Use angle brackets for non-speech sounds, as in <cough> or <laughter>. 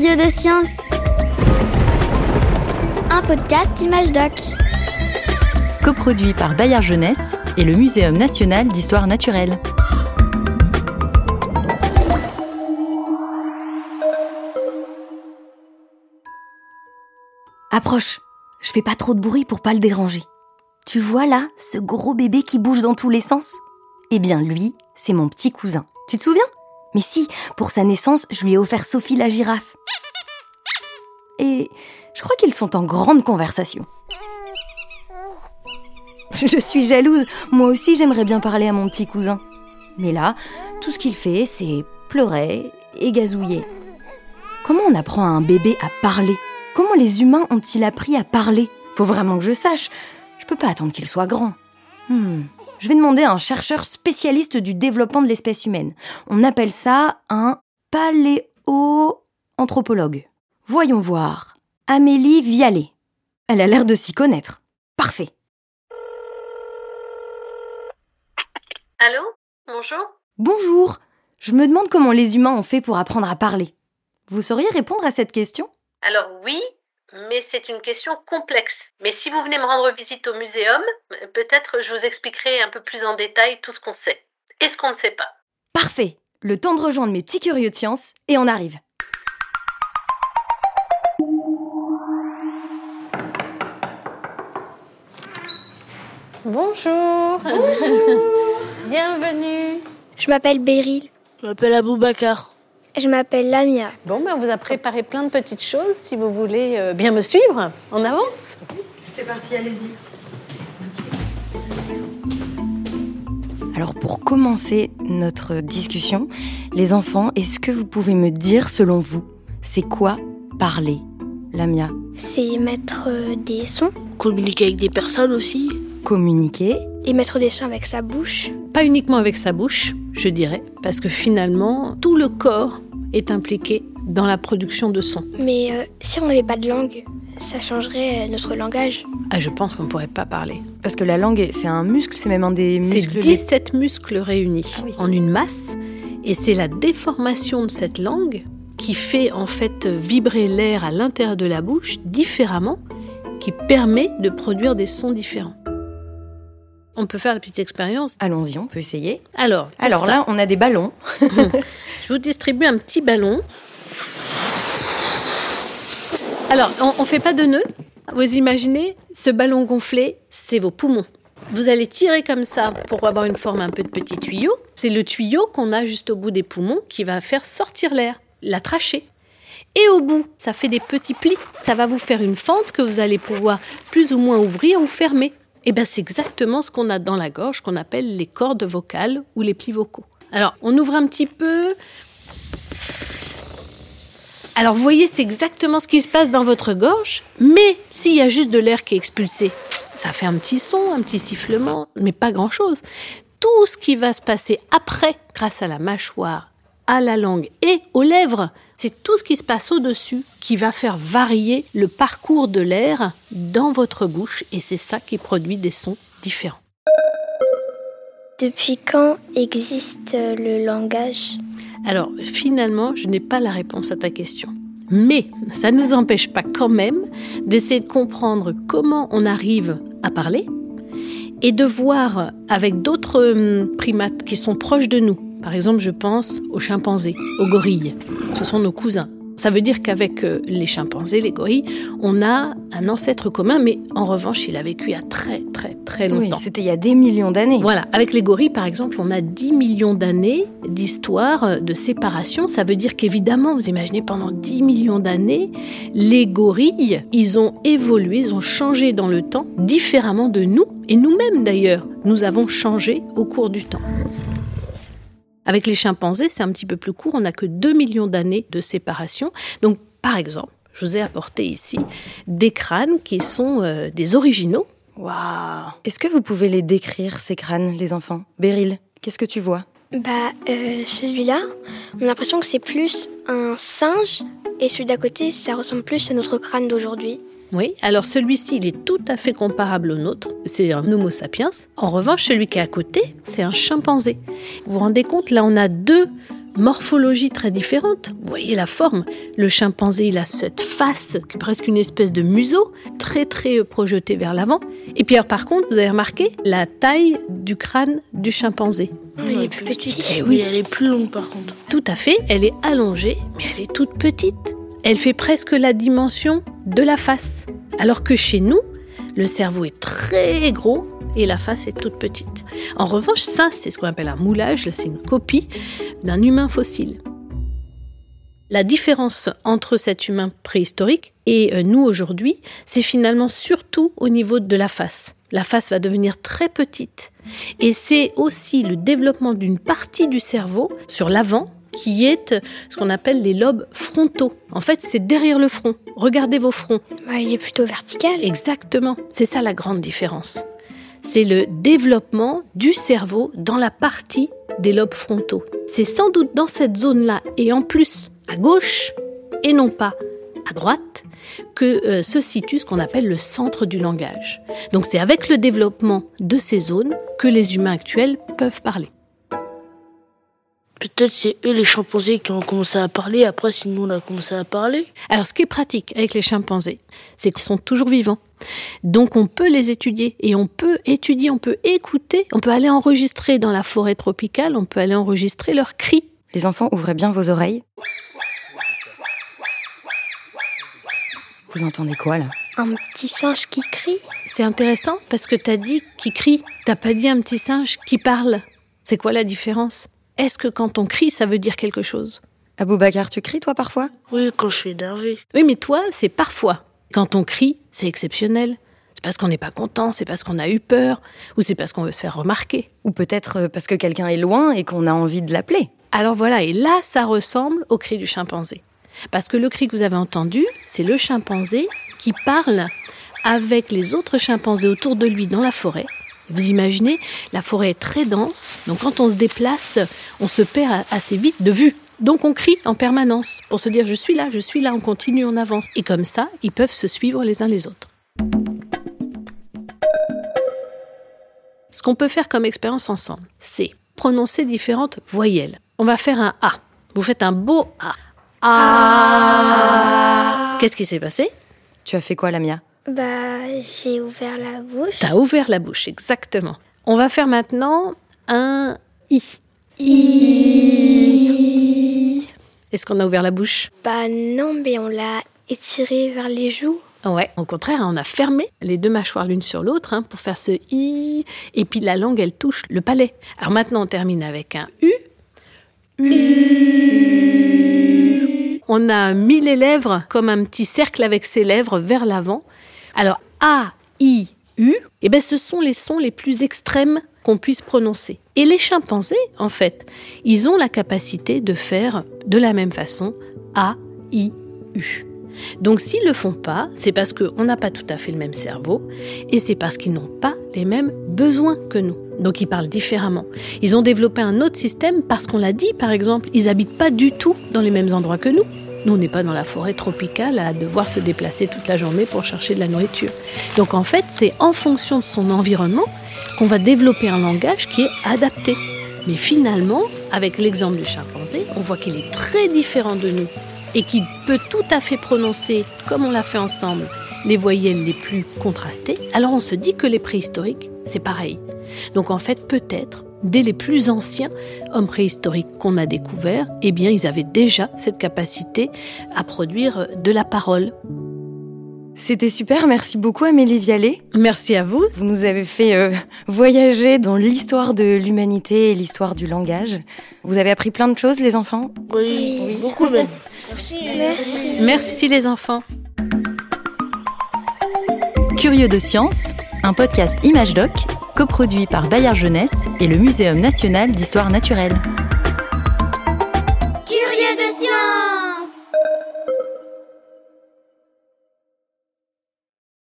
curieux de science. Un podcast Image Doc. Coproduit par Bayard Jeunesse et le Muséum national d'histoire naturelle. Approche. Je fais pas trop de bruit pour pas le déranger. Tu vois là, ce gros bébé qui bouge dans tous les sens? Eh bien lui, c'est mon petit cousin. Tu te souviens? Mais si, pour sa naissance, je lui ai offert Sophie la girafe. Et je crois qu'ils sont en grande conversation. Je suis jalouse. Moi aussi, j'aimerais bien parler à mon petit cousin. Mais là, tout ce qu'il fait, c'est pleurer et gazouiller. Comment on apprend à un bébé à parler? Comment les humains ont-ils appris à parler? Faut vraiment que je sache. Je peux pas attendre qu'il soit grand. Hmm. Je vais demander à un chercheur spécialiste du développement de l'espèce humaine. On appelle ça un paléo-anthropologue. Voyons voir. Amélie Vialet. Elle a l'air de s'y connaître. Parfait. Allô? Bonjour? Bonjour. Je me demande comment les humains ont fait pour apprendre à parler. Vous sauriez répondre à cette question? Alors oui, mais c'est une question complexe. Mais si vous venez me rendre visite au muséum, peut-être je vous expliquerai un peu plus en détail tout ce qu'on sait et ce qu'on ne sait pas. Parfait. Le temps de rejoindre mes petits curieux de science et on arrive. Bonjour. <laughs> Bienvenue. Je m'appelle Beryl. Je m'appelle Aboubacar. Je m'appelle Lamia. Bon, ben on vous a préparé plein de petites choses si vous voulez euh, bien me suivre. On avance C'est parti, allez-y. Alors pour commencer notre discussion, les enfants, est-ce que vous pouvez me dire selon vous, c'est quoi parler Lamia? C'est mettre euh, des sons Communiquer avec des personnes aussi? Communiquer? Et mettre des sons avec sa bouche. Pas uniquement avec sa bouche, je dirais, parce que finalement, tout le corps est impliqué dans la production de sons. Mais euh, si on n'avait pas de langue, ça changerait euh, notre langage. Ah, je pense qu'on ne pourrait pas parler. Parce que la langue, c'est un muscle, c'est même un des C'est muscles. les- 17 muscles réunis Ah oui. en une masse, et c'est la déformation de cette langue qui fait en fait vibrer l'air à l'intérieur de la bouche différemment, qui permet de produire des sons différents. On peut faire la petite expérience. Allons-y, on peut essayer. Alors, Alors ça, là, on a des ballons. <laughs> je vous distribue un petit ballon. Alors, on ne fait pas de nœud. Vous imaginez, ce ballon gonflé, c'est vos poumons. Vous allez tirer comme ça pour avoir une forme un peu de petit tuyau. C'est le tuyau qu'on a juste au bout des poumons qui va faire sortir l'air, la trachée. Et au bout, ça fait des petits plis. Ça va vous faire une fente que vous allez pouvoir plus ou moins ouvrir ou fermer. Et bien, c'est exactement ce qu'on a dans la gorge, qu'on appelle les cordes vocales ou les plis vocaux. Alors, on ouvre un petit peu. Alors, vous voyez, c'est exactement ce qui se passe dans votre gorge, mais s'il y a juste de l'air qui est expulsé, ça fait un petit son, un petit sifflement, mais pas grand-chose. Tout ce qui va se passer après, grâce à la mâchoire, à la langue et aux lèvres, c'est tout ce qui se passe au-dessus qui va faire varier le parcours de l'air dans votre bouche, et c'est ça qui produit des sons différents. Depuis quand existe le langage? Alors, finalement, je n'ai pas la réponse à ta question. Mais ça ne nous empêche pas quand même d'essayer de comprendre comment on arrive à parler et de voir avec d'autres hum, primates qui sont proches de nous. Par exemple, je pense aux chimpanzés, aux gorilles. Ce sont nos cousins. Ça veut dire qu'avec euh, les chimpanzés, les gorilles, on a un ancêtre commun, mais en revanche, il a vécu il y a très très très Oui, longtemps. c'était il y a des millions d'années. Voilà, avec les gorilles, par exemple, on a 10 millions d'années d'histoire euh, de séparation. Ça veut dire qu'évidemment, vous imaginez, pendant 10 millions d'années, les gorilles, ils ont évolué, ils ont changé dans le temps, différemment de nous, et nous-mêmes d'ailleurs, nous avons changé au cours du temps. Avec les chimpanzés, c'est un petit peu plus court, on n'a que 2 millions d'années de séparation. Donc, par exemple, je vous ai apporté ici des crânes qui sont euh, des originaux, Waouh. Est-ce que vous pouvez les décrire, ces crânes, les enfants? Beryl, qu'est-ce que tu vois? Bah, euh, celui-là, on a l'impression que c'est plus un singe, et celui d'à côté, ça ressemble plus à notre crâne d'aujourd'hui. Oui, alors celui-ci, il est tout à fait comparable au nôtre. C'est un Homo sapiens. En revanche, celui qui est à côté, c'est un chimpanzé. Vous vous rendez compte, là, on a deux morphologie très différente. Vous voyez la forme. Le chimpanzé, il a cette face, presque une espèce de museau, très très projeté vers l'avant. Et puis alors, par contre, vous avez remarqué la taille du crâne du chimpanzé. Elle est plus petite. Eh Oui, elle est plus longue par contre. Tout à fait, elle est allongée, mais elle est toute petite. Elle fait presque la dimension de la face. Alors que chez nous, le cerveau est très gros et la face est toute petite. En revanche, ça, c'est ce qu'on appelle un moulage, c'est une copie d'un humain fossile. La différence entre cet humain préhistorique et euh, nous aujourd'hui, c'est finalement surtout au niveau de la face. La face va devenir très petite. Et c'est aussi le développement d'une partie du cerveau sur l'avant qui est ce qu'on appelle les lobes frontaux. En fait, c'est derrière le front. Regardez vos fronts. Ouais, il est plutôt vertical. Exactement. C'est ça la grande différence. C'est le développement du cerveau dans la partie des lobes frontaux. C'est sans doute dans cette zone-là, et en plus à gauche, et non pas à droite, que euh, se situe ce qu'on appelle le centre du langage. Donc c'est avec le développement de ces zones que les humains actuels peuvent parler. Peut-être c'est eux les chimpanzés qui ont commencé à parler, après si nous on a commencé à parler. Alors ce qui est pratique avec les chimpanzés, c'est qu'ils sont toujours vivants. Donc on peut les étudier et on peut étudier, on peut écouter, on peut aller enregistrer dans la forêt tropicale, on peut aller enregistrer leurs cris. Les enfants, ouvrez bien vos oreilles. Vous entendez quoi là? Un petit singe qui crie. C'est intéressant parce que t'as dit qui crie, t'as pas dit un petit singe qui parle. C'est quoi la différence? Est-ce que quand on crie, ça veut dire quelque chose? Aboubacar, tu cries toi parfois? Oui, quand je suis énervé. Oui, mais toi, c'est parfois. Quand on crie, c'est exceptionnel. C'est parce qu'on n'est pas content, c'est parce qu'on a eu peur, ou c'est parce qu'on veut se faire remarquer. Ou peut-être euh, parce que quelqu'un est loin et qu'on a envie de l'appeler. Alors voilà, et là, ça ressemble au cri du chimpanzé. Parce que le cri que vous avez entendu, c'est le chimpanzé qui parle avec les autres chimpanzés autour de lui dans la forêt. Vous imaginez, la forêt est très dense, donc quand on se déplace, on se perd assez vite de vue. Donc on crie en permanence pour se dire je suis là, je suis là, on continue, on avance. Et comme ça, ils peuvent se suivre les uns les autres. Ce qu'on peut faire comme expérience ensemble, c'est prononcer différentes voyelles. On va faire un A. Vous faites un beau A. A. Qu'est-ce qui s'est passé? Tu as fait quoi, Lamia? Bah, j'ai ouvert la bouche. T'as ouvert la bouche, exactement. On va faire maintenant un I. Est-ce qu'on a ouvert la bouche? Bah non, mais on l'a étiré vers les joues. Ouais, au contraire, on a fermé les deux mâchoires l'une sur l'autre hein, pour faire ce i, et puis la langue, elle touche le palais. Alors maintenant, on termine avec un u. U. On a mis les lèvres comme un petit cercle avec ses lèvres vers l'avant. Alors a, i, u, eh ben, ce sont les sons les plus extrêmes qu'on puisse prononcer. Et les chimpanzés, en fait, ils ont la capacité de faire de la même façon a, i, u. Donc s'ils ne le font pas, c'est parce qu'on n'a pas tout à fait le même cerveau et c'est parce qu'ils n'ont pas les mêmes besoins que nous. Donc ils parlent différemment. Ils ont développé un autre système parce qu'on l'a dit, par exemple, ils habitent pas du tout dans les mêmes endroits que nous. Nous, on n'est pas dans la forêt tropicale à devoir se déplacer toute la journée pour chercher de la nourriture. Donc en fait, c'est en fonction de son environnement qu'on va développer un langage qui est adapté. Mais finalement, avec l'exemple du chimpanzé, on voit qu'il est très différent de nous et qu'il peut tout à fait prononcer, comme on l'a fait ensemble, les voyelles les plus contrastées, alors on se dit que les préhistoriques, c'est pareil. Donc en fait, peut-être, dès les plus anciens hommes préhistoriques qu'on a découverts, eh bien, ils avaient déjà cette capacité à produire de la parole. C'était super, merci beaucoup Amélie Vialet. Merci à vous. Vous nous avez fait euh, voyager dans l'histoire de l'humanité et l'histoire du langage. Vous avez appris plein de choses, les enfants? Oui, beaucoup même. Merci. Merci. Merci les enfants. Curieux de science, un podcast Image Doc, coproduit par Bayard Jeunesse et le Muséum national d'histoire naturelle.